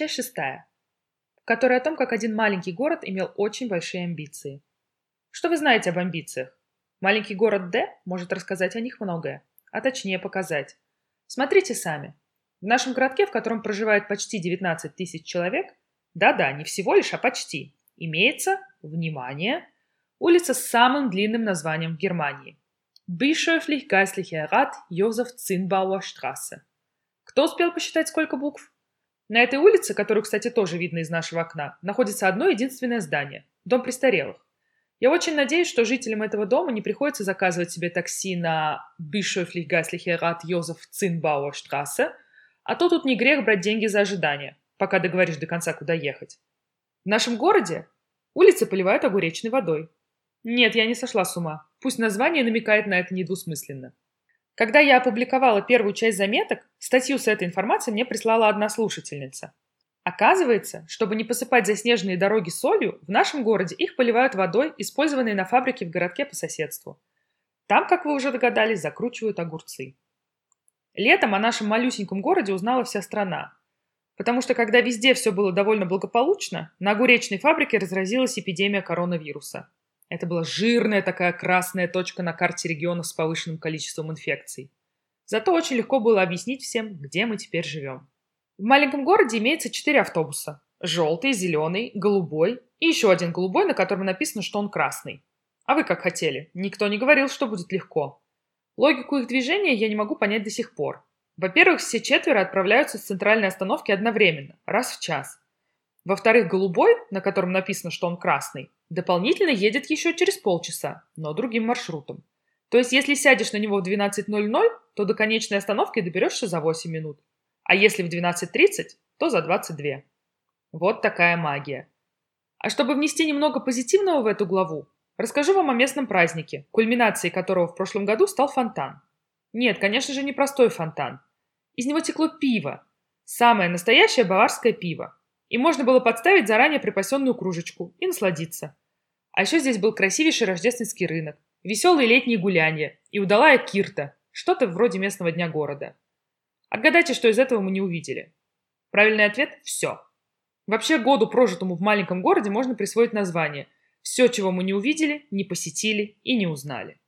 Часть шестая, в которой о том, как один маленький город имел очень большие амбиции. Что вы знаете об амбициях? Маленький город Д может рассказать о них многое, а точнее показать. Смотрите сами. В нашем городке, в котором проживает почти 19 тысяч человек, да-да, не всего лишь, а почти, имеется, внимание, улица с самым длинным названием в Германии. Bischöflich-Geistlicher Rat Josef Zinnbauer. Кто успел посчитать, сколько букв? На этой улице, которую, кстати, тоже видно из нашего окна, находится одно единственное здание – дом престарелых. Я очень надеюсь, что жителям этого дома не приходится заказывать себе такси на Bischöflich Geistlicher Rat Josef Zinnbauer а то тут не грех брать деньги за ожидание, пока договоришь до конца, куда ехать. В нашем городе улицы поливают огуречной водой. Нет, я не сошла с ума. Пусть название намекает на это недвусмысленно. Когда я опубликовала первую часть заметок, статью с этой информацией мне прислала одна слушательница. Оказывается, чтобы не посыпать заснеженные дороги солью, в нашем городе их поливают водой, использованной на фабрике в городке по соседству. Там, как вы уже догадались, закручивают огурцы. Летом о нашем малюсеньком городе узнала вся страна. Потому что когда везде все было довольно благополучно, на огуречной фабрике разразилась эпидемия коронавируса. Это была жирная такая красная точка на карте региона с повышенным количеством инфекций. Зато очень легко было объяснить всем, где мы теперь живем. В маленьком городе имеется четыре автобуса. Желтый, зеленый, голубой и еще один голубой, на котором написано, что он красный. А вы как хотели? Никто не говорил, что будет легко. Логику их движения я не могу понять до сих пор. Во-первых, все четверо отправляются с центральной остановки одновременно, раз в час. Во-вторых, голубой, на котором написано, что он красный, дополнительно едет еще через полчаса, но другим маршрутом. То есть, если сядешь на него в 12.00, то до конечной остановки доберешься за 8 минут. А если в 12.30, то за 22. Вот такая магия. А чтобы внести немного позитивного в эту главу, расскажу вам о местном празднике, кульминацией которого в прошлом году стал фонтан. Нет, конечно же, не простой фонтан. Из него текло пиво. Самое настоящее баварское пиво. И можно было подставить заранее припасенную кружечку и насладиться. А еще здесь был красивейший рождественский рынок, веселые летние гуляния и удалая кирта, что-то вроде местного дня города. Отгадайте, что из этого мы не увидели. Правильный ответ – все. Вообще году, прожитому в маленьком городе, можно присвоить название «Все, чего мы не увидели, не посетили и не узнали».